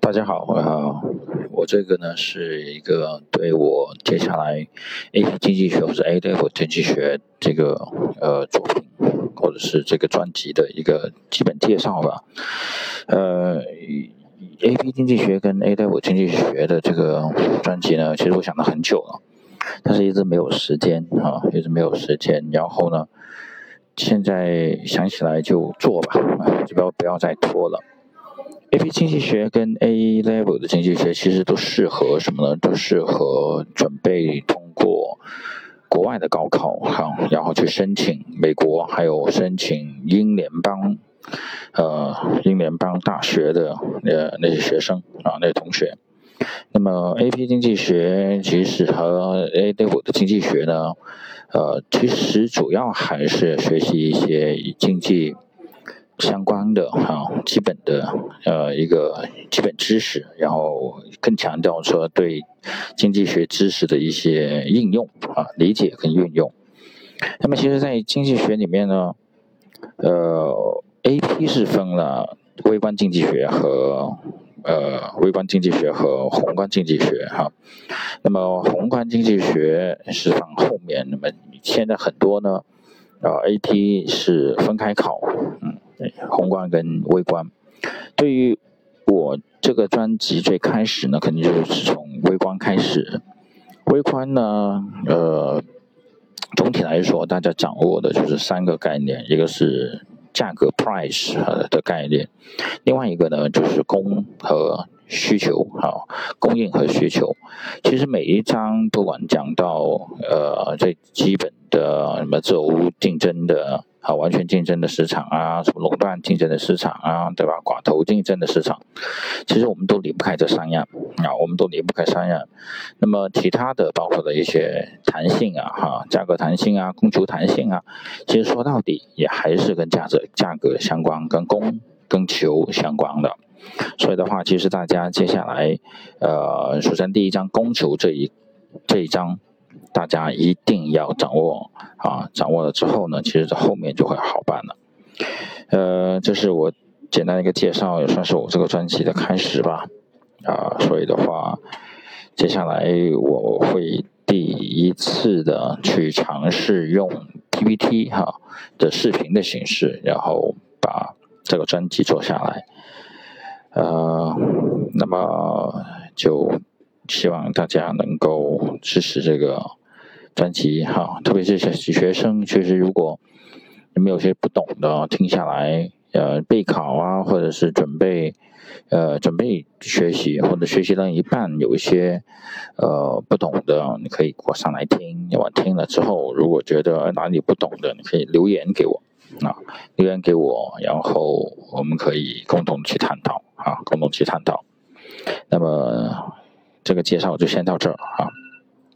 大家好，呃，我这个呢是一个对我接下来 AP 经济学或者 A Level 经济学这个呃作品或者是这个专辑的一个基本介绍吧。呃，AP 经济学跟 A Level 经济学的这个专辑呢，其实我想了很久了，但是一直没有时间啊，一直没有时间。然后呢，现在想起来就做吧，就不要不要再拖了。A.P. 经济学跟 A Level 的经济学其实都适合什么呢？都适合准备通过国外的高考，哈，然后去申请美国，还有申请英联邦，呃，英联邦大学的呃那些学生啊，那些同学。那么 A.P. 经济学其实和 A Level 的经济学呢，呃，其实主要还是学习一些经济。相关的哈，基本的呃一个基本知识，然后更强调说对经济学知识的一些应用啊，理解跟运用。那么其实，在经济学里面呢，呃，A P 是分了微观经济学和呃微观经济学和宏观经济学哈。那么宏观经济学是放后面，那么现在很多呢，呃 A P 是分开考，嗯。宏观跟微观，对于我这个专辑最开始呢，肯定就是从微观开始。微观呢，呃，总体来说，大家掌握的就是三个概念，一个是价格 （price） 的概念，另外一个呢就是供和需求，哈，供应和需求。其实每一章不管讲到呃最基本的什么自由竞争的。啊，完全竞争的市场啊，什么垄断竞争的市场啊，对吧？寡头竞争的市场，其实我们都离不开这三样啊，我们都离不开三样。那么其他的，包括的一些弹性啊，哈，价格弹性啊，供求弹性啊，其实说到底也还是跟价值、价格相关，跟供跟求相关的。所以的话，其实大家接下来，呃，首先第一章供求这一这一章。大家一定要掌握啊！掌握了之后呢，其实这后面就会好办了。呃，这是我简单的一个介绍，也算是我这个专辑的开始吧。啊，所以的话，接下来我会第一次的去尝试用 PPT 哈的视频的形式，然后把这个专辑做下来。呃，那么就希望大家能够支持这个。专辑哈，特别是学学生，确实如果你们有些不懂的，听下来，呃，备考啊，或者是准备，呃，准备学习，或者学习到一半有一些，呃，不懂的，你可以过上来听，我听了之后，如果觉得哪里不懂的，你可以留言给我，啊，留言给我，然后我们可以共同去探讨，啊，共同去探讨。那么这个介绍就先到这儿啊。